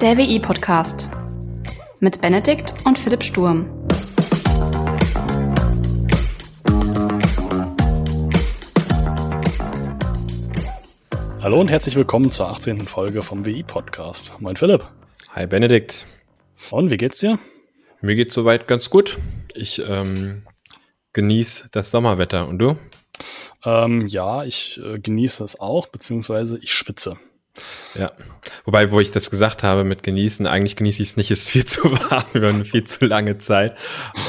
Der WI-Podcast mit Benedikt und Philipp Sturm. Hallo und herzlich willkommen zur 18. Folge vom WI-Podcast. Moin Philipp. Hi Benedikt. Und wie geht's dir? Mir geht's soweit ganz gut. Ich ähm, genieße das Sommerwetter. Und du? Ähm, ja, ich äh, genieße es auch, beziehungsweise ich schwitze. Ja. Wobei, wo ich das gesagt habe mit genießen, eigentlich genieße ich es nicht, es ist viel zu warm über eine viel zu lange Zeit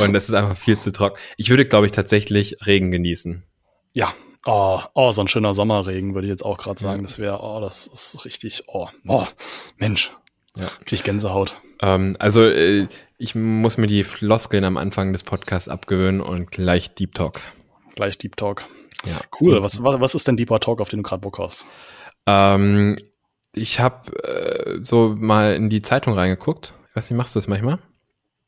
und es ist einfach viel zu trocken. Ich würde, glaube ich, tatsächlich Regen genießen. Ja. Oh, oh, so ein schöner Sommerregen würde ich jetzt auch gerade sagen. Ja. Das wäre, oh, das ist richtig, oh, oh, Mensch. Ja. Krieg ich Gänsehaut. Ähm, also, äh, ich muss mir die Floskeln am Anfang des Podcasts abgewöhnen und gleich Deep Talk. Gleich Deep Talk. Ja. Cool. Was, was, was ist denn Deeper Talk, auf den du gerade Bock hast? Ähm, ich habe äh, so mal in die Zeitung reingeguckt. Ich weiß nicht, machst du das manchmal?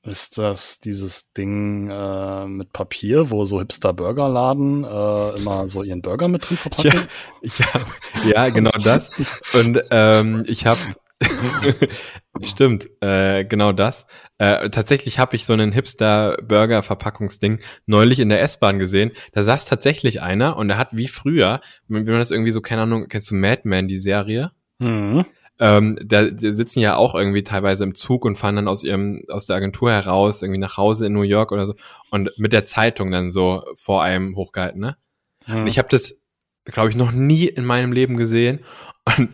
Ist das dieses Ding äh, mit Papier, wo so Hipster-Burgerladen äh, immer so ihren Burger mit drin verpacken? Ja, ich hab, ja genau das. Und ähm, ich habe Stimmt, äh, genau das. Äh, tatsächlich habe ich so einen Hipster-Burger-Verpackungsding neulich in der S-Bahn gesehen. Da saß tatsächlich einer und der hat wie früher, wenn man das irgendwie so, keine Ahnung, kennst du Madman, die Serie? Mhm. Ähm, da, da sitzen ja auch irgendwie teilweise im Zug und fahren dann aus ihrem, aus der Agentur heraus, irgendwie nach Hause in New York oder so und mit der Zeitung dann so vor einem hochgehalten, ne? Mhm. Und ich habe das, glaube ich, noch nie in meinem Leben gesehen. Und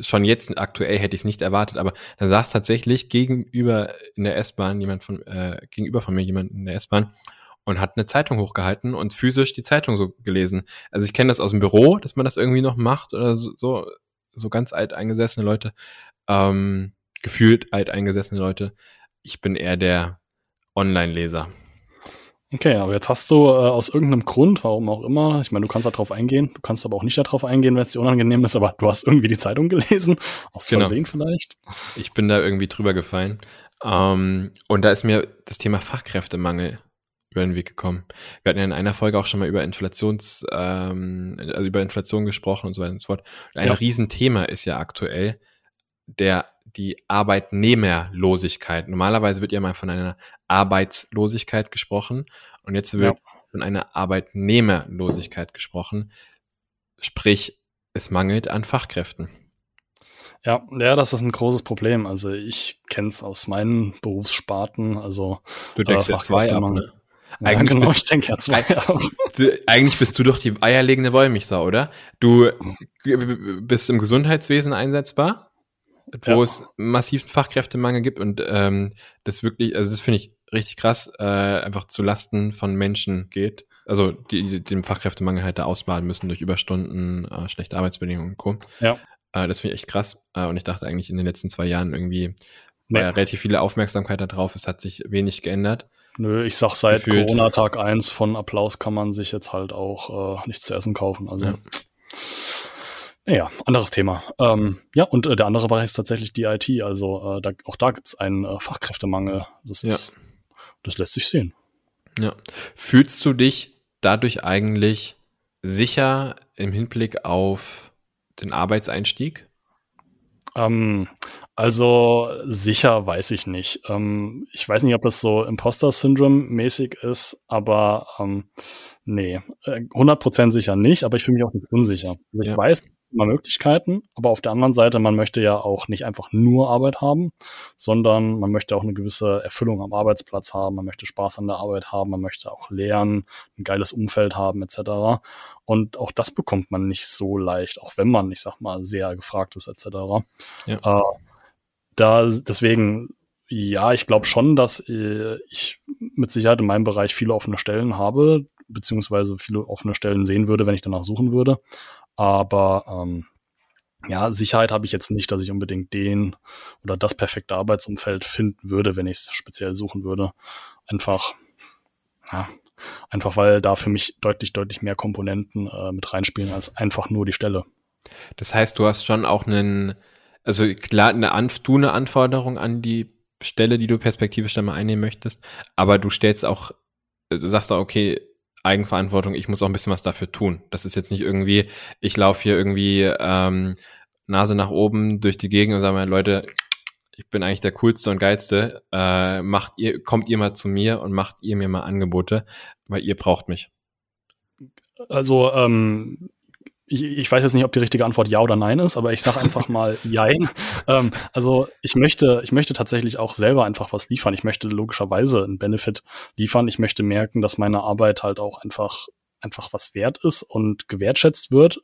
schon jetzt aktuell hätte ich es nicht erwartet, aber da saß tatsächlich gegenüber in der S-Bahn jemand von, äh, gegenüber von mir jemand in der S-Bahn und hat eine Zeitung hochgehalten und physisch die Zeitung so gelesen. Also ich kenne das aus dem Büro, dass man das irgendwie noch macht oder so, so, so ganz alt eingesessene Leute, ähm, gefühlt alt eingesessene Leute. Ich bin eher der Online-Leser. Okay, aber jetzt hast du äh, aus irgendeinem Grund, warum auch immer, ich meine, du kannst darauf eingehen, du kannst aber auch nicht darauf eingehen, wenn es dir unangenehm ist, aber du hast irgendwie die Zeitung gelesen, aus genau. Versehen vielleicht. Ich bin da irgendwie drüber gefallen. Ähm, und da ist mir das Thema Fachkräftemangel über den Weg gekommen. Wir hatten ja in einer Folge auch schon mal über Inflations, ähm, also über Inflation gesprochen und so weiter und so fort. Und ein ja. Riesenthema ist ja aktuell der die Arbeitnehmerlosigkeit. Normalerweise wird ja mal von einer Arbeitslosigkeit gesprochen und jetzt wird ja. von einer Arbeitnehmerlosigkeit gesprochen. Sprich, es mangelt an Fachkräften. Ja, ja, das ist ein großes Problem. Also ich kenne es aus meinen Berufssparten. Also du denkst äh, ja zwei ab, ne? Ja, eigentlich genau, bist, ich denke ja zwei ab. Eigentlich bist du doch die eierlegende Wollmilchsau, oder? Du bist im Gesundheitswesen einsetzbar wo ja. es massiven Fachkräftemangel gibt und ähm, das wirklich, also das finde ich richtig krass, äh, einfach zu Lasten von Menschen geht. Also die, die den Fachkräftemangel halt da ausbaden müssen durch Überstunden, äh, schlechte Arbeitsbedingungen und Co. Ja. Äh, das finde ich echt krass. Äh, und ich dachte eigentlich in den letzten zwei Jahren irgendwie nee. relativ viele Aufmerksamkeit darauf. Es hat sich wenig geändert. Nö, ich sag seit Gefühlt. Corona Tag eins von Applaus kann man sich jetzt halt auch äh, nichts zu essen kaufen. Also ja. Ja, anderes Thema. Ähm, ja, und äh, der andere Bereich ist tatsächlich die IT. Also äh, da, auch da gibt es einen äh, Fachkräftemangel. Das, ist, ja. das lässt sich sehen. Ja. Fühlst du dich dadurch eigentlich sicher im Hinblick auf den Arbeitseinstieg? Ähm, also sicher weiß ich nicht. Ähm, ich weiß nicht, ob das so Imposter-Syndrom-mäßig ist, aber ähm, nee, 100% äh, sicher nicht, aber ich fühle mich auch nicht unsicher. Also ich ja. weiß, immer Möglichkeiten, aber auf der anderen Seite, man möchte ja auch nicht einfach nur Arbeit haben, sondern man möchte auch eine gewisse Erfüllung am Arbeitsplatz haben, man möchte Spaß an der Arbeit haben, man möchte auch lernen, ein geiles Umfeld haben etc. Und auch das bekommt man nicht so leicht, auch wenn man, ich sag mal, sehr gefragt ist etc. Ja. Äh, da deswegen ja, ich glaube schon, dass äh, ich mit Sicherheit in meinem Bereich viele offene Stellen habe, beziehungsweise viele offene Stellen sehen würde, wenn ich danach suchen würde. Aber ähm, ja, Sicherheit habe ich jetzt nicht, dass ich unbedingt den oder das perfekte Arbeitsumfeld finden würde, wenn ich es speziell suchen würde. Einfach, ja, einfach weil da für mich deutlich, deutlich mehr Komponenten äh, mit reinspielen als einfach nur die Stelle. Das heißt, du hast schon auch einen, also klar, eine Anf du eine Anforderung an die Stelle, die du perspektivisch dann mal einnehmen möchtest, aber du stellst auch, du sagst auch, okay, Eigenverantwortung, ich muss auch ein bisschen was dafür tun. Das ist jetzt nicht irgendwie, ich laufe hier irgendwie ähm, Nase nach oben durch die Gegend und sage mal, Leute, ich bin eigentlich der coolste und geilste, äh, macht ihr, kommt ihr mal zu mir und macht ihr mir mal Angebote, weil ihr braucht mich. Also, ähm, ich, ich weiß jetzt nicht, ob die richtige Antwort ja oder nein ist, aber ich sage einfach mal jein. Ähm, also ich möchte, ich möchte tatsächlich auch selber einfach was liefern. Ich möchte logischerweise einen Benefit liefern. Ich möchte merken, dass meine Arbeit halt auch einfach einfach was wert ist und gewertschätzt wird.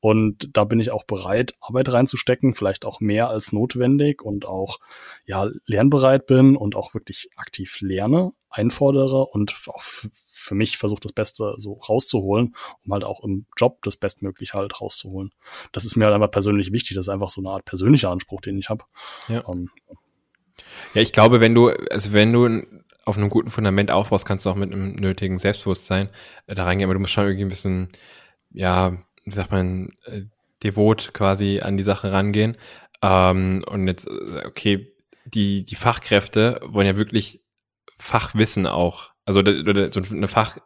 Und da bin ich auch bereit, Arbeit reinzustecken, vielleicht auch mehr als notwendig und auch ja lernbereit bin und auch wirklich aktiv lerne, einfordere und auch für mich versuche das Beste so rauszuholen, um halt auch im Job das Bestmögliche halt rauszuholen. Das ist mir halt einfach persönlich wichtig. Das ist einfach so eine Art persönlicher Anspruch, den ich habe. Ja. Ähm, ja, ich glaube, wenn du, also wenn du auf einem guten Fundament aufbaust, kannst du auch mit einem nötigen Selbstbewusstsein äh, da reingehen, aber du musst schon irgendwie ein bisschen, ja, wie sagt man, äh, devot quasi an die Sache rangehen. Ähm, und jetzt, äh, okay, die, die Fachkräfte wollen ja wirklich Fachwissen auch, also so eine Fach,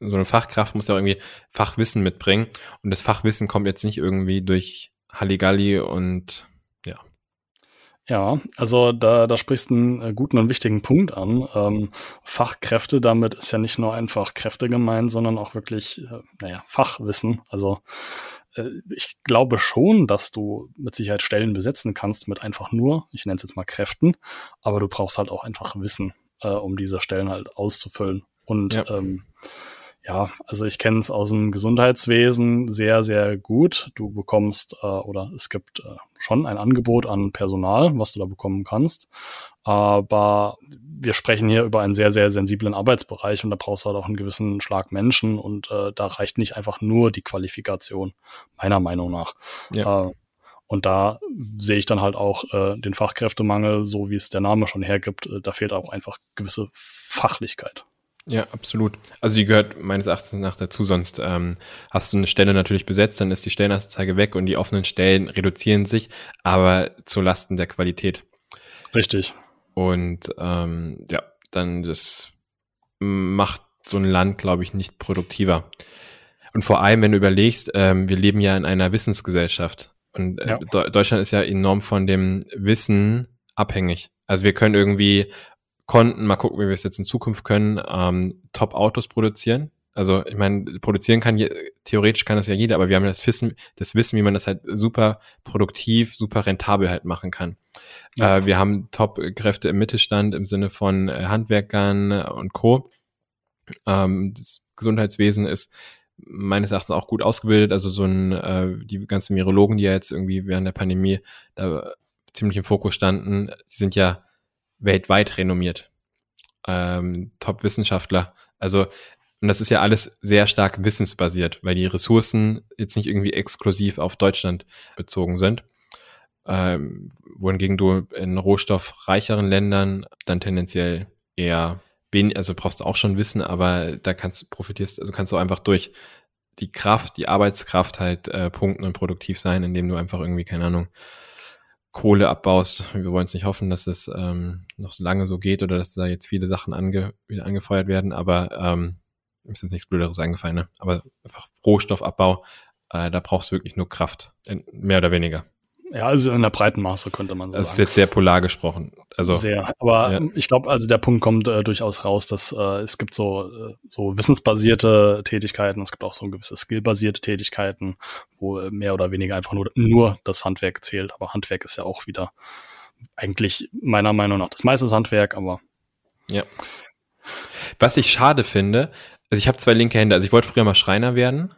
so eine Fachkraft muss ja irgendwie Fachwissen mitbringen und das Fachwissen kommt jetzt nicht irgendwie durch Halligalli und ja, also da, da sprichst du einen äh, guten und wichtigen Punkt an. Ähm, Fachkräfte, damit ist ja nicht nur einfach Kräfte gemeint, sondern auch wirklich, äh, naja, Fachwissen. Also äh, ich glaube schon, dass du mit Sicherheit Stellen besetzen kannst mit einfach nur, ich nenne es jetzt mal Kräften, aber du brauchst halt auch einfach Wissen, äh, um diese Stellen halt auszufüllen. Und ja. ähm, ja, also ich kenne es aus dem Gesundheitswesen sehr, sehr gut. Du bekommst äh, oder es gibt äh, schon ein Angebot an Personal, was du da bekommen kannst. Aber wir sprechen hier über einen sehr, sehr sensiblen Arbeitsbereich und da brauchst du halt auch einen gewissen Schlag Menschen und äh, da reicht nicht einfach nur die Qualifikation, meiner Meinung nach. Ja. Äh, und da sehe ich dann halt auch äh, den Fachkräftemangel, so wie es der Name schon hergibt. Äh, da fehlt auch einfach gewisse Fachlichkeit. Ja, absolut. Also die gehört meines Erachtens nach dazu, sonst ähm, hast du eine Stelle natürlich besetzt, dann ist die Stellenanzeige weg und die offenen Stellen reduzieren sich, aber zu Lasten der Qualität. Richtig. Und ähm, ja, dann das macht so ein Land, glaube ich, nicht produktiver. Und vor allem, wenn du überlegst, ähm, wir leben ja in einer Wissensgesellschaft und äh, ja. Deutschland ist ja enorm von dem Wissen abhängig. Also wir können irgendwie konnten, mal gucken, wie wir es jetzt in Zukunft können, ähm, Top-Autos produzieren. Also ich meine, produzieren kann theoretisch kann das ja jeder, aber wir haben das Wissen, das Wissen, wie man das halt super produktiv, super rentabel halt machen kann. Ja. Äh, wir haben Top-Kräfte im Mittelstand im Sinne von äh, Handwerkern und Co. Ähm, das Gesundheitswesen ist meines Erachtens auch gut ausgebildet. Also so ein, äh, die ganzen Virologen, die ja jetzt irgendwie während der Pandemie da ziemlich im Fokus standen, die sind ja weltweit renommiert. Ähm, Top-Wissenschaftler. Also, und das ist ja alles sehr stark wissensbasiert, weil die Ressourcen jetzt nicht irgendwie exklusiv auf Deutschland bezogen sind. Ähm, wohingegen du in rohstoffreicheren Ländern dann tendenziell eher wenig, also brauchst du auch schon Wissen, aber da kannst du profitierst, also kannst du einfach durch die Kraft, die Arbeitskraft halt äh, punkten und produktiv sein, indem du einfach irgendwie, keine Ahnung, Kohle abbaust. Wir wollen es nicht hoffen, dass es ähm, noch so lange so geht oder dass da jetzt viele Sachen ange wieder angefeuert werden, aber ähm, ist jetzt nichts Blöderes eingefallen, ne? aber einfach Rohstoffabbau, äh, da brauchst du wirklich nur Kraft, mehr oder weniger. Ja, also in der breiten Maße könnte man so das sagen. Das ist jetzt sehr polar gesprochen. Also sehr. Aber ja. ich glaube, also der Punkt kommt äh, durchaus raus, dass äh, es gibt so äh, so wissensbasierte Tätigkeiten, es gibt auch so gewisse skillbasierte Tätigkeiten, wo äh, mehr oder weniger einfach nur nur das Handwerk zählt. Aber Handwerk ist ja auch wieder eigentlich meiner Meinung nach das meiste Handwerk. Aber ja. Was ich schade finde, also ich habe zwei linke Hände. Also ich wollte früher mal Schreiner werden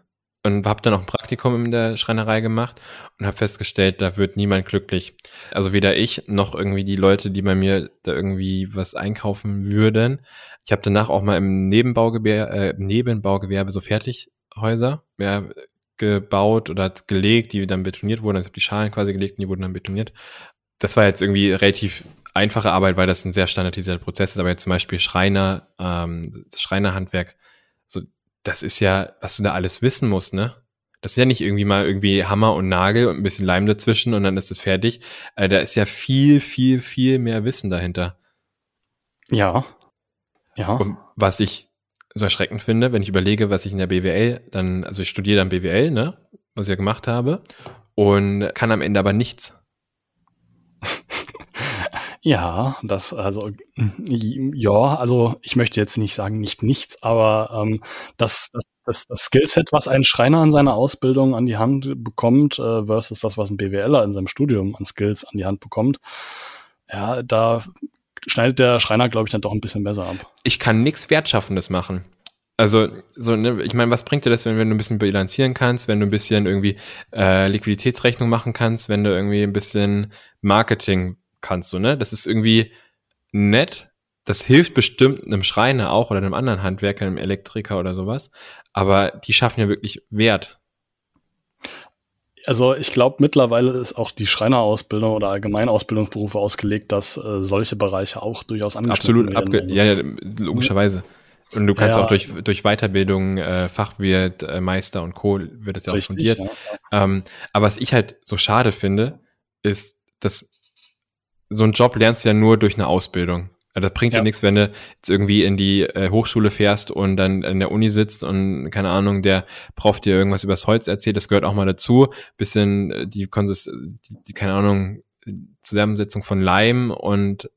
und habe dann auch ein Praktikum in der Schreinerei gemacht und habe festgestellt, da wird niemand glücklich. Also weder ich noch irgendwie die Leute, die bei mir da irgendwie was einkaufen würden. Ich habe danach auch mal im Nebenbaugewerbe, äh, Nebenbaugewerbe so Fertighäuser ja, gebaut oder gelegt, die dann betoniert wurden. Also ich habe die Schalen quasi gelegt und die wurden dann betoniert. Das war jetzt irgendwie relativ einfache Arbeit, weil das ein sehr standardisierter Prozess ist. Aber jetzt zum Beispiel Schreiner, ähm, Schreinerhandwerk, so das ist ja, was du da alles wissen musst, ne? Das ist ja nicht irgendwie mal irgendwie Hammer und Nagel und ein bisschen Leim dazwischen und dann ist es fertig. Äh, da ist ja viel, viel, viel mehr Wissen dahinter. Ja. Ja. Und was ich so erschreckend finde, wenn ich überlege, was ich in der BWL dann, also ich studiere dann BWL, ne? Was ich ja gemacht habe und kann am Ende aber nichts. Ja, das, also, ja, also ich möchte jetzt nicht sagen, nicht nichts, aber ähm, das, das, das, das Skillset, was ein Schreiner in seiner Ausbildung an die Hand bekommt, äh, versus das, was ein BWLer in seinem Studium an Skills an die Hand bekommt, ja, da schneidet der Schreiner, glaube ich, dann doch ein bisschen besser ab. Ich kann nichts Wertschaffendes machen. Also, so, ne, ich meine, was bringt dir das, wenn, wenn du ein bisschen bilanzieren kannst, wenn du ein bisschen irgendwie äh, Liquiditätsrechnung machen kannst, wenn du irgendwie ein bisschen Marketing kannst, so, ne? Das ist irgendwie nett. Das hilft bestimmt einem Schreiner auch oder einem anderen Handwerker, einem Elektriker oder sowas. Aber die schaffen ja wirklich Wert. Also ich glaube, mittlerweile ist auch die Schreinerausbildung oder Allgemeinausbildungsberufe ausgelegt, dass äh, solche Bereiche auch durchaus angeschnitten Absolut, werden. Absolut, ja, ja, logischerweise. Und du kannst ja, auch durch, durch Weiterbildung, äh, Fachwirt, äh, Meister und Co. wird es ja richtig, auch fundiert. Ja. Ähm, aber was ich halt so schade finde, ist, dass so einen Job lernst du ja nur durch eine Ausbildung. Also das bringt ja. dir nichts, wenn du jetzt irgendwie in die äh, Hochschule fährst und dann in der Uni sitzt und keine Ahnung, der Prof dir irgendwas übers Holz erzählt, das gehört auch mal dazu. Bisschen äh, die Konsist die, die keine Ahnung, Zusammensetzung von Leim und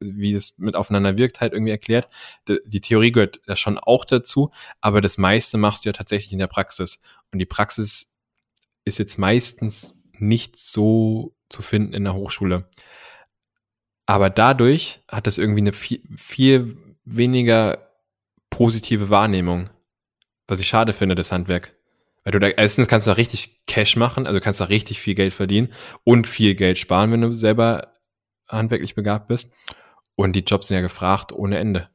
wie es mit aufeinander wirkt, halt irgendwie erklärt. Die Theorie gehört ja schon auch dazu, aber das meiste machst du ja tatsächlich in der Praxis. Und die Praxis ist jetzt meistens nicht so zu finden in der Hochschule. Aber dadurch hat das irgendwie eine viel, viel weniger positive Wahrnehmung. Was ich schade finde, das Handwerk. Weil du da, erstens kannst du da richtig Cash machen, also kannst da richtig viel Geld verdienen und viel Geld sparen, wenn du selber handwerklich begabt bist. Und die Jobs sind ja gefragt ohne Ende.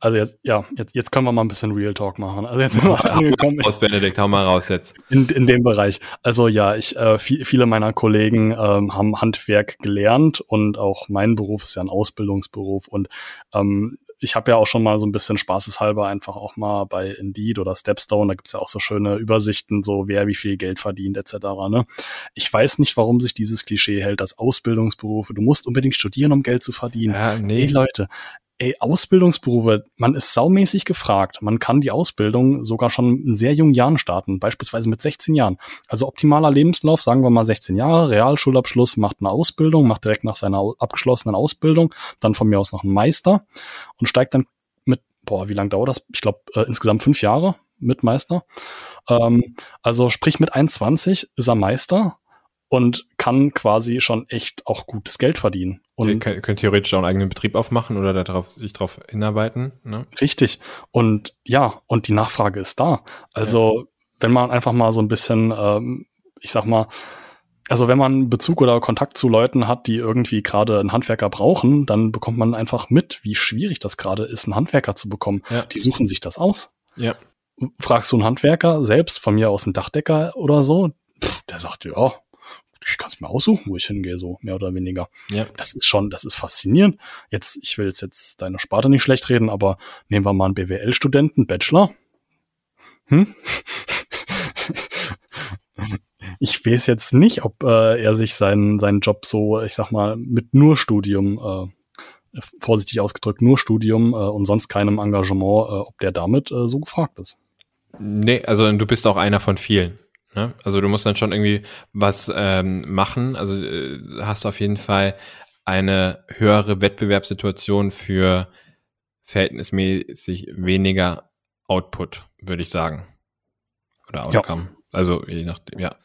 Also jetzt, ja, jetzt, jetzt können wir mal ein bisschen Real Talk machen. Also jetzt sind wir angekommen. Aus Benedikt, hau mal raus jetzt. In, in dem Bereich. Also ja, ich, äh, viel, viele meiner Kollegen ähm, haben Handwerk gelernt und auch mein Beruf ist ja ein Ausbildungsberuf und ähm, ich habe ja auch schon mal so ein bisschen spaßeshalber einfach auch mal bei Indeed oder Stepstone, da gibt's ja auch so schöne Übersichten, so wer wie viel Geld verdient etc. Ne? Ich weiß nicht, warum sich dieses Klischee hält, dass Ausbildungsberufe, du musst unbedingt studieren, um Geld zu verdienen. Ja, nee. Hey Leute, ey, Ausbildungsberufe, man ist saumäßig gefragt. Man kann die Ausbildung sogar schon in sehr jungen Jahren starten, beispielsweise mit 16 Jahren. Also optimaler Lebenslauf, sagen wir mal 16 Jahre, Realschulabschluss, macht eine Ausbildung, macht direkt nach seiner abgeschlossenen Ausbildung, dann von mir aus noch einen Meister und steigt dann mit, boah, wie lange dauert das? Ich glaube, äh, insgesamt fünf Jahre mit Meister. Ähm, also sprich mit 21 ist er Meister und kann quasi schon echt auch gutes Geld verdienen. Und Ihr könnt theoretisch auch einen eigenen Betrieb aufmachen oder darauf, sich darauf hinarbeiten. Ne? Richtig. Und ja, und die Nachfrage ist da. Also ja. wenn man einfach mal so ein bisschen, ähm, ich sag mal, also wenn man Bezug oder Kontakt zu Leuten hat, die irgendwie gerade einen Handwerker brauchen, dann bekommt man einfach mit, wie schwierig das gerade ist, einen Handwerker zu bekommen. Ja. Die suchen sich das aus. Ja. Fragst du einen Handwerker selbst, von mir aus einen Dachdecker oder so, pff, der sagt, ja, ich kann es mir aussuchen, wo ich hingehe, so mehr oder weniger. Ja. Das ist schon, das ist faszinierend. Jetzt, ich will jetzt, jetzt deine Sparte nicht schlecht reden, aber nehmen wir mal einen BWL-Studenten, Bachelor. Hm? ich weiß jetzt nicht, ob äh, er sich seinen, seinen Job so, ich sag mal, mit nur Studium, äh, vorsichtig ausgedrückt, nur Studium äh, und sonst keinem Engagement, äh, ob der damit äh, so gefragt ist. Nee, also du bist auch einer von vielen. Ne? Also du musst dann schon irgendwie was ähm, machen. Also äh, hast du auf jeden Fall eine höhere Wettbewerbssituation für verhältnismäßig weniger Output, würde ich sagen. Oder Outcome. Ja. Also je nachdem, ja.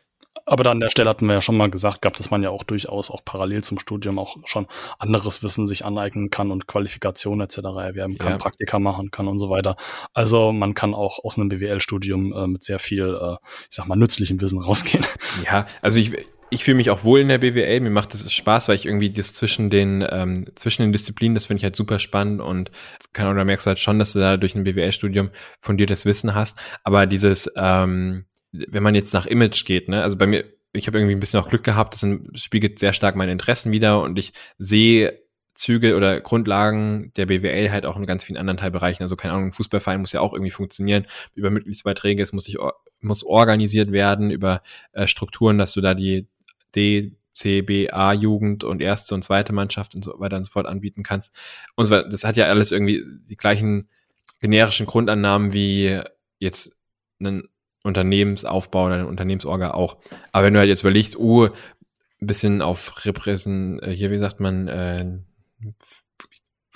Aber da an der Stelle hatten wir ja schon mal gesagt gehabt, dass man ja auch durchaus auch parallel zum Studium auch schon anderes Wissen sich aneignen kann und Qualifikationen etc. erwerben kann, ja. Praktika machen kann und so weiter. Also man kann auch aus einem BWL-Studium äh, mit sehr viel, äh, ich sag mal, nützlichem Wissen rausgehen. Ja, also ich, ich fühle mich auch wohl in der BWL. Mir macht es Spaß, weil ich irgendwie das zwischen den ähm, zwischen den Disziplinen, das finde ich halt super spannend und kann oder merkst du halt schon, dass du da durch ein BWL-Studium von dir das Wissen hast. Aber dieses ähm, wenn man jetzt nach Image geht, ne, also bei mir, ich habe irgendwie ein bisschen auch Glück gehabt, das spiegelt sehr stark meine Interessen wieder und ich sehe Züge oder Grundlagen der BWL halt auch in ganz vielen anderen Teilbereichen. Also keine Ahnung, ein Fußballverein muss ja auch irgendwie funktionieren über Mitgliedsbeiträge. Es muss sich muss organisiert werden über äh, Strukturen, dass du da die D, C, B, A Jugend und erste und zweite Mannschaft und so weiter und so fort anbieten kannst. Und so, das hat ja alles irgendwie die gleichen generischen Grundannahmen wie jetzt ein Unternehmensaufbau oder eine Unternehmensorga auch. Aber wenn du halt jetzt überlegst, oh, ein bisschen auf Repräsen, äh, hier, wie sagt man, äh,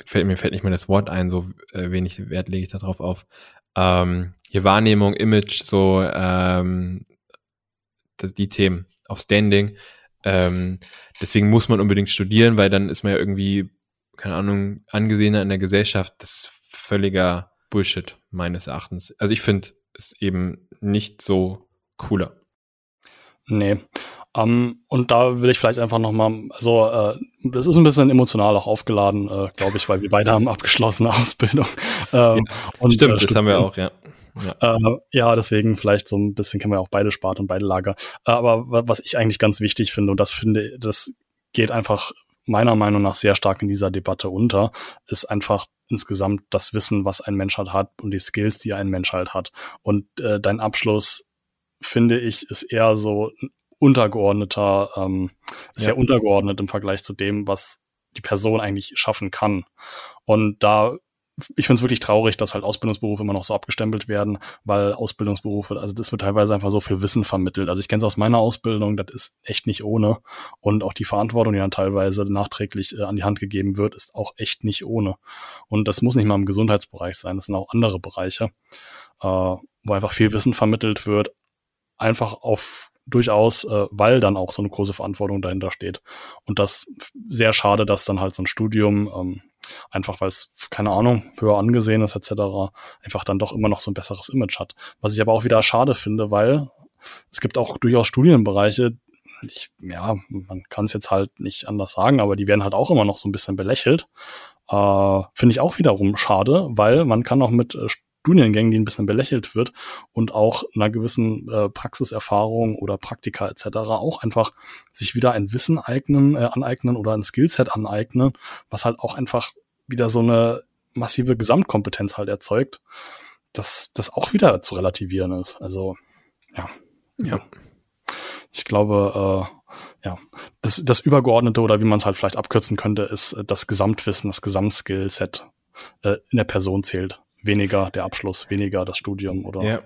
fällt, mir fällt nicht mehr das Wort ein, so äh, wenig Wert lege ich darauf auf. Ähm, hier Wahrnehmung, Image, so ähm, das, die Themen auf Standing. Ähm, deswegen muss man unbedingt studieren, weil dann ist man ja irgendwie, keine Ahnung, angesehener in der Gesellschaft. Das ist völliger Bullshit, meines Erachtens. Also ich finde es eben nicht so cooler. Nee. Um, ähm, und da will ich vielleicht einfach nochmal, also äh, das ist ein bisschen emotional auch aufgeladen, äh, glaube ich, weil wir beide haben abgeschlossene Ausbildung. Ähm, ja, und, stimmt, äh, das haben wir auch, ja. Ja. Äh, ja, deswegen vielleicht so ein bisschen kennen wir auch beide Spart und beide Lager. Äh, aber was ich eigentlich ganz wichtig finde, und das finde, das geht einfach meiner Meinung nach sehr stark in dieser Debatte unter, ist einfach insgesamt das Wissen, was ein Mensch halt hat und die Skills, die ein Mensch halt hat. Und äh, dein Abschluss, finde ich, ist eher so untergeordneter, ähm, ist ja. untergeordnet im Vergleich zu dem, was die Person eigentlich schaffen kann. Und da ich finde es wirklich traurig, dass halt Ausbildungsberufe immer noch so abgestempelt werden, weil Ausbildungsberufe, also das wird teilweise einfach so viel Wissen vermittelt. Also ich kenne es aus meiner Ausbildung, das ist echt nicht ohne. Und auch die Verantwortung, die dann teilweise nachträglich äh, an die Hand gegeben wird, ist auch echt nicht ohne. Und das muss nicht mal im Gesundheitsbereich sein, das sind auch andere Bereiche, äh, wo einfach viel Wissen vermittelt wird, einfach auf durchaus, äh, weil dann auch so eine große Verantwortung dahinter steht. Und das sehr schade, dass dann halt so ein Studium, ähm, einfach weil es, keine Ahnung, höher angesehen ist etc., einfach dann doch immer noch so ein besseres Image hat. Was ich aber auch wieder schade finde, weil es gibt auch durchaus Studienbereiche, ich, ja, man kann es jetzt halt nicht anders sagen, aber die werden halt auch immer noch so ein bisschen belächelt. Äh, Finde ich auch wiederum schade, weil man kann auch mit Studiengängen, die ein bisschen belächelt wird und auch einer gewissen äh, Praxiserfahrung oder Praktika etc. auch einfach sich wieder ein Wissen eignen, äh, aneignen oder ein Skillset aneignen, was halt auch einfach wieder so eine massive Gesamtkompetenz halt erzeugt, dass das auch wieder zu relativieren ist. Also ja, ja. Ich glaube, äh, ja, das, das Übergeordnete oder wie man es halt vielleicht abkürzen könnte, ist äh, das Gesamtwissen, das Gesamtskillset äh, in der Person zählt weniger der Abschluss, weniger das Studium oder. Ja.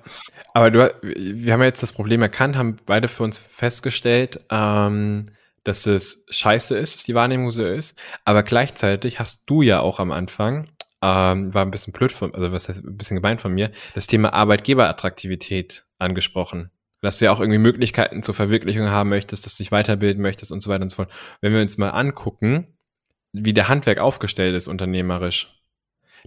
Aber du, wir haben jetzt das Problem erkannt, haben beide für uns festgestellt, ähm, dass es scheiße ist, dass die Wahrnehmung so ist. Aber gleichzeitig hast du ja auch am Anfang, ähm, war ein bisschen blöd von, also was heißt ein bisschen gemeint von mir, das Thema Arbeitgeberattraktivität angesprochen. Dass du ja auch irgendwie Möglichkeiten zur Verwirklichung haben möchtest, dass du dich weiterbilden möchtest und so weiter und so fort. Wenn wir uns mal angucken, wie der Handwerk aufgestellt ist unternehmerisch,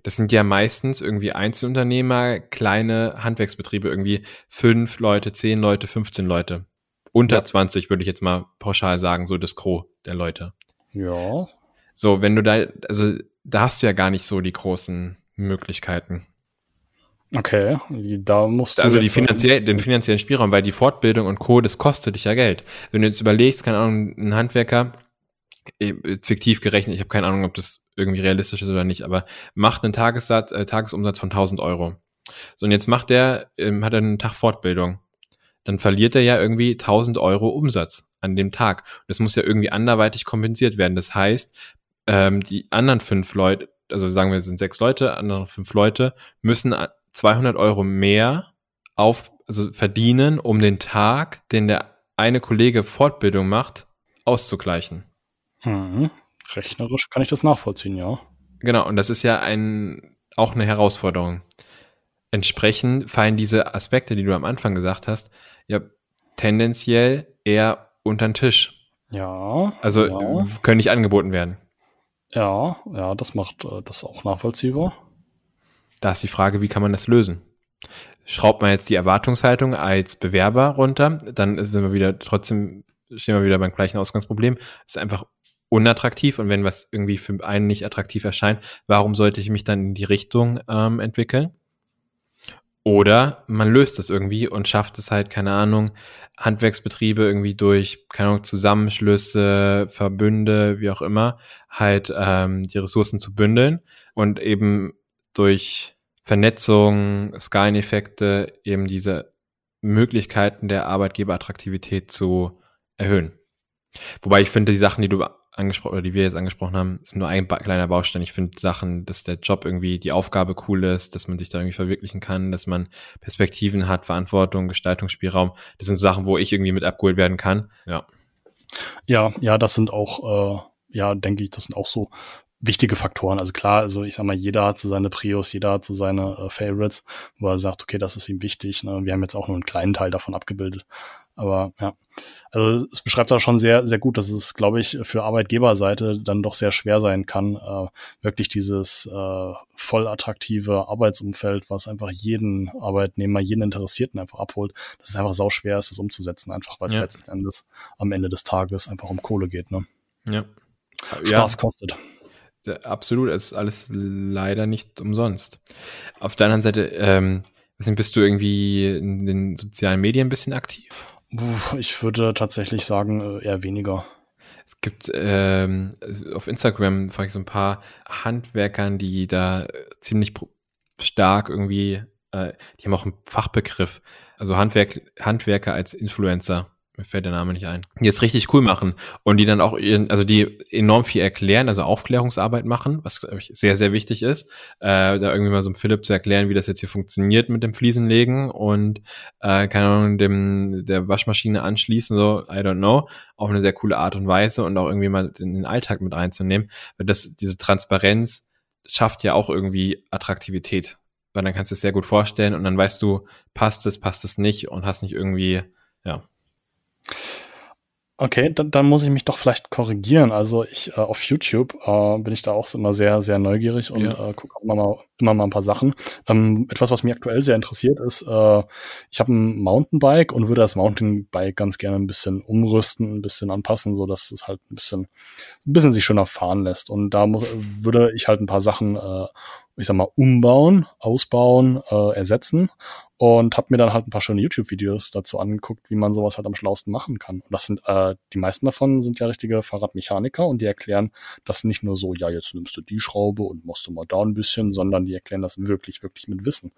das sind ja meistens irgendwie Einzelunternehmer, kleine Handwerksbetriebe, irgendwie fünf Leute, zehn Leute, 15 Leute. Unter ja. 20 würde ich jetzt mal pauschal sagen, so das Gros der Leute. Ja. So, wenn du da, also da hast du ja gar nicht so die großen Möglichkeiten. Okay, da musst du. Also die finanziell, den finanziellen Spielraum, weil die Fortbildung und Co., das kostet dich ja Geld. Wenn du jetzt überlegst, keine Ahnung, ein Handwerker, fiktiv gerechnet, ich habe keine Ahnung, ob das irgendwie realistisch ist oder nicht, aber macht einen Tagessatz, äh, Tagesumsatz von 1000 Euro. So, und jetzt macht er, ähm, hat er einen Tag Fortbildung. Dann verliert er ja irgendwie 1000 Euro Umsatz an dem Tag. Und das muss ja irgendwie anderweitig kompensiert werden. Das heißt, ähm, die anderen fünf Leute, also sagen wir, es sind sechs Leute, andere fünf Leute müssen 200 Euro mehr auf, also verdienen, um den Tag, den der eine Kollege Fortbildung macht, auszugleichen. Hm. Rechnerisch kann ich das nachvollziehen, ja. Genau, und das ist ja ein, auch eine Herausforderung. Entsprechend fallen diese Aspekte, die du am Anfang gesagt hast, ja tendenziell eher unter den Tisch. Ja. Also ja. können nicht angeboten werden. Ja, ja, das macht äh, das auch nachvollziehbar. Da ist die Frage, wie kann man das lösen? Schraubt man jetzt die Erwartungshaltung als Bewerber runter, dann sind wir wieder trotzdem, stehen wir wieder beim gleichen Ausgangsproblem. Es ist einfach unattraktiv und wenn was irgendwie für einen nicht attraktiv erscheint, warum sollte ich mich dann in die Richtung ähm, entwickeln? Oder man löst das irgendwie und schafft es halt, keine Ahnung, Handwerksbetriebe irgendwie durch, keine Ahnung, Zusammenschlüsse, Verbünde, wie auch immer, halt ähm, die Ressourcen zu bündeln und eben durch Vernetzung, Skaleneffekte eben diese Möglichkeiten der Arbeitgeberattraktivität zu erhöhen. Wobei ich finde, die Sachen, die du angesprochen oder die wir jetzt angesprochen haben, sind nur ein kleiner Baustein. Ich finde Sachen, dass der Job irgendwie die Aufgabe cool ist, dass man sich da irgendwie verwirklichen kann, dass man Perspektiven hat, Verantwortung, Gestaltungsspielraum. Das sind so Sachen, wo ich irgendwie mit abgeholt werden kann. Ja. Ja, ja, das sind auch, äh, ja, denke ich, das sind auch so wichtige Faktoren. Also klar, also ich sag mal, jeder hat so seine Prios, jeder hat so seine äh, Favorites, wo er sagt, okay, das ist ihm wichtig. Ne? Wir haben jetzt auch nur einen kleinen Teil davon abgebildet. Aber ja, also es beschreibt da schon sehr, sehr gut, dass es, glaube ich, für Arbeitgeberseite dann doch sehr schwer sein kann, äh, wirklich dieses äh, voll attraktive Arbeitsumfeld, was einfach jeden Arbeitnehmer, jeden Interessierten einfach abholt, dass es einfach sau schwer ist, das umzusetzen, einfach weil es ja. letzten Endes am Ende des Tages einfach um Kohle geht. Ne? Ja. Spaß ja. kostet. Absolut, es ist alles leider nicht umsonst. Auf der anderen Seite, ähm, bist du irgendwie in den sozialen Medien ein bisschen aktiv? Ich würde tatsächlich sagen, äh, eher weniger. Es gibt ähm, auf Instagram ich so ein paar Handwerkern, die da ziemlich stark irgendwie, äh, die haben auch einen Fachbegriff, also Handwerk, Handwerker als Influencer mir fällt der Name nicht ein, die es richtig cool machen und die dann auch, also die enorm viel erklären, also Aufklärungsarbeit machen, was glaube ich sehr, sehr wichtig ist, äh, da irgendwie mal so einem Philipp zu erklären, wie das jetzt hier funktioniert mit dem Fliesenlegen und äh, keine Ahnung, dem der Waschmaschine anschließen, so, I don't know, auf eine sehr coole Art und Weise und auch irgendwie mal in den Alltag mit reinzunehmen, weil das, diese Transparenz schafft ja auch irgendwie Attraktivität, weil dann kannst du es sehr gut vorstellen und dann weißt du, passt es, passt es nicht und hast nicht irgendwie, ja, Okay, dann, dann muss ich mich doch vielleicht korrigieren. Also ich äh, auf YouTube äh, bin ich da auch immer sehr, sehr neugierig und ja. äh, gucke immer mal, immer mal ein paar Sachen. Ähm, etwas, was mich aktuell sehr interessiert, ist, äh, ich habe ein Mountainbike und würde das Mountainbike ganz gerne ein bisschen umrüsten, ein bisschen anpassen, so dass es halt ein bisschen, ein bisschen sich schöner fahren lässt. Und da muss, würde ich halt ein paar Sachen äh, ich sag mal, umbauen, ausbauen, äh, ersetzen und habe mir dann halt ein paar schöne YouTube-Videos dazu angeguckt, wie man sowas halt am schlausten machen kann. Und das sind, äh, die meisten davon sind ja richtige Fahrradmechaniker und die erklären das nicht nur so, ja, jetzt nimmst du die Schraube und machst du mal da ein bisschen, sondern die erklären das wirklich, wirklich mit Wissen.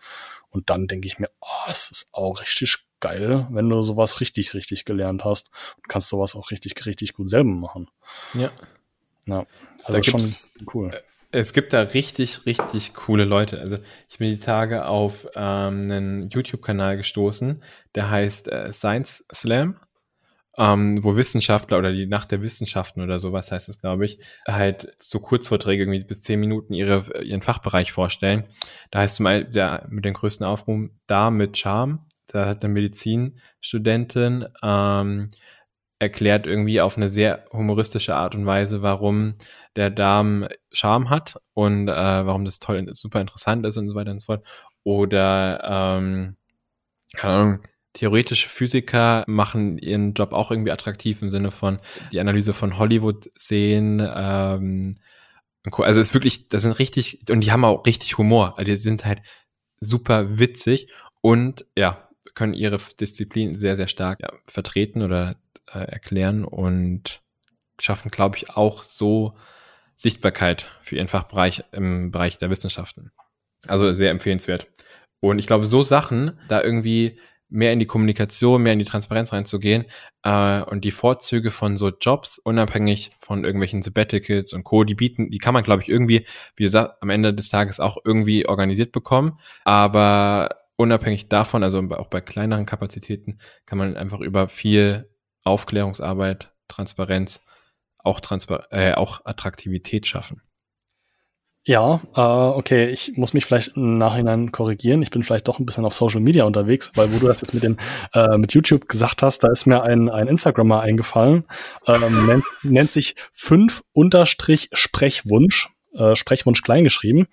Und dann denke ich mir, oh, es ist auch richtig geil, wenn du sowas richtig, richtig gelernt hast und kannst sowas auch richtig, richtig gut selber machen. Ja. Ja, also schon cool es gibt da richtig, richtig coole Leute. Also ich bin die Tage auf ähm, einen YouTube-Kanal gestoßen, der heißt äh, Science Slam, ähm, wo Wissenschaftler oder die Nacht der Wissenschaften oder sowas heißt es, glaube ich, halt so Kurzvorträge irgendwie bis zehn Minuten ihre, ihren Fachbereich vorstellen. Da heißt zum Beispiel der mit dem größten Aufruhr da mit Charme. Da hat eine Medizinstudentin ähm, erklärt irgendwie auf eine sehr humoristische Art und Weise, warum der Darm Charme hat und äh, warum das toll super interessant ist und so weiter und so fort. Oder ähm, keine Ahnung, theoretische Physiker machen ihren Job auch irgendwie attraktiv im Sinne von die Analyse von Hollywood sehen. Ähm, also es ist wirklich, das sind richtig, und die haben auch richtig Humor. Also die sind halt super witzig und ja, können ihre Disziplin sehr, sehr stark ja, vertreten oder äh, erklären und schaffen, glaube ich, auch so Sichtbarkeit für ihren Fachbereich im Bereich der Wissenschaften. Also sehr empfehlenswert. Und ich glaube, so Sachen, da irgendwie mehr in die Kommunikation, mehr in die Transparenz reinzugehen äh, und die Vorzüge von so Jobs, unabhängig von irgendwelchen Sabbaticals und Co., die bieten, die kann man, glaube ich, irgendwie, wie gesagt, am Ende des Tages auch irgendwie organisiert bekommen. Aber unabhängig davon, also auch bei kleineren Kapazitäten, kann man einfach über viel Aufklärungsarbeit, Transparenz auch, Transpar äh, auch Attraktivität schaffen. Ja, äh, okay, ich muss mich vielleicht im Nachhinein korrigieren. Ich bin vielleicht doch ein bisschen auf Social Media unterwegs, weil wo du das jetzt mit dem äh, mit YouTube gesagt hast, da ist mir ein, ein Instagrammer eingefallen, ähm, nennt, nennt sich fünf Unterstrich Sprechwunsch äh, Sprechwunsch kleingeschrieben.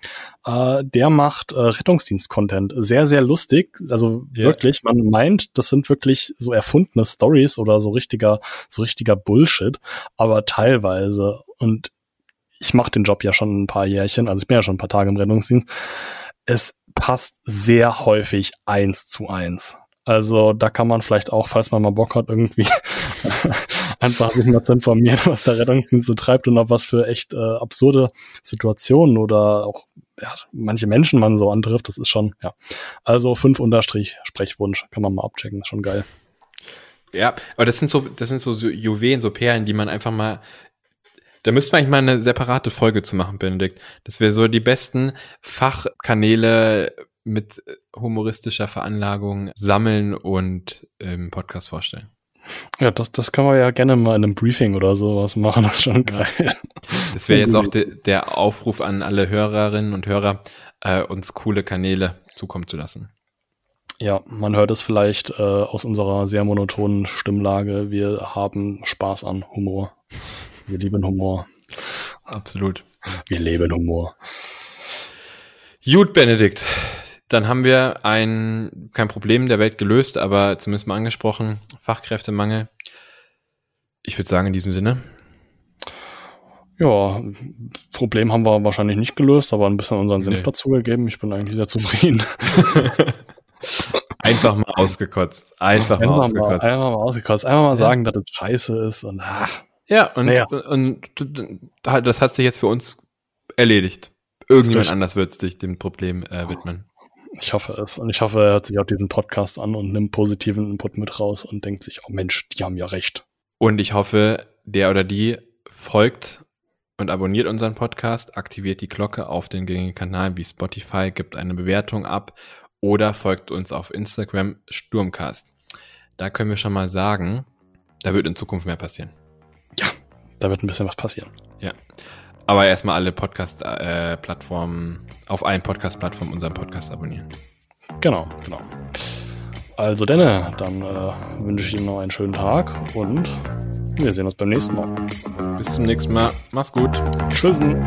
Äh, der macht äh, Rettungsdienst-Content. Sehr, sehr lustig. Also yeah. wirklich, man meint, das sind wirklich so erfundene Stories oder so richtiger, so richtiger Bullshit, aber teilweise. Und ich mache den Job ja schon ein paar Jährchen, also ich bin ja schon ein paar Tage im Rettungsdienst. Es passt sehr häufig eins zu eins. Also da kann man vielleicht auch, falls man mal Bock hat, irgendwie einfach sich mal zu informieren, was der Rettungsdienst so treibt und auf was für echt äh, absurde Situationen oder auch ja, manche Menschen man so antrifft. Das ist schon, ja. Also fünf Unterstrich Sprechwunsch, kann man mal abchecken, ist schon geil. Ja, aber das sind so, das sind so Juwelen, so Perlen, die man einfach mal da müsste man eigentlich mal eine separate Folge zu machen, Benedikt. Das wäre so die besten Fachkanäle mit humoristischer Veranlagung sammeln und im Podcast vorstellen. Ja, das, das können wir ja gerne mal in einem Briefing oder sowas machen. Das ist schon geil. Das wäre jetzt auch de, der Aufruf an alle Hörerinnen und Hörer, äh, uns coole Kanäle zukommen zu lassen. Ja, man hört es vielleicht äh, aus unserer sehr monotonen Stimmlage. Wir haben Spaß an Humor. Wir lieben Humor. Absolut. Wir leben Humor. Gut, Benedikt. Dann haben wir ein, kein Problem der Welt gelöst, aber zumindest mal angesprochen, Fachkräftemangel. Ich würde sagen, in diesem Sinne. Ja, Problem haben wir wahrscheinlich nicht gelöst, aber ein bisschen unseren Senf Nee. dazugegeben. Ich bin eigentlich sehr zufrieden. Einfach mal ausgekotzt. Einfach mal Einfach mal, ausgekotzt. einfach mal ausgekotzt. Einfach mal Ja. sagen, dass es scheiße ist und ach, Ja, und, Naja. und, das hat sich jetzt für uns erledigt. Irgendjemand Richtig. anders wird sich dem Problem äh, widmen. Ich hoffe es. Und ich hoffe, er hört sich auch diesen Podcast an und nimmt positiven Input mit raus und denkt sich, oh Mensch, die haben ja recht. Und ich hoffe, der oder die folgt und abonniert unseren Podcast, aktiviert die Glocke auf den gängigen Kanal wie Spotify, gibt eine Bewertung ab oder folgt uns auf Instagram Sturmcast. Da können wir schon mal sagen, da wird in Zukunft mehr passieren. Da wird ein bisschen was passieren. Aber erstmal alle Podcast-Plattformen, auf allen Podcast-Plattformen unseren Podcast abonnieren. Genau, genau. Also Denne, dann äh, wünsche ich Ihnen noch einen schönen Tag und wir sehen uns beim nächsten Mal. Bis zum nächsten Mal. Mach's gut. Tschüssen.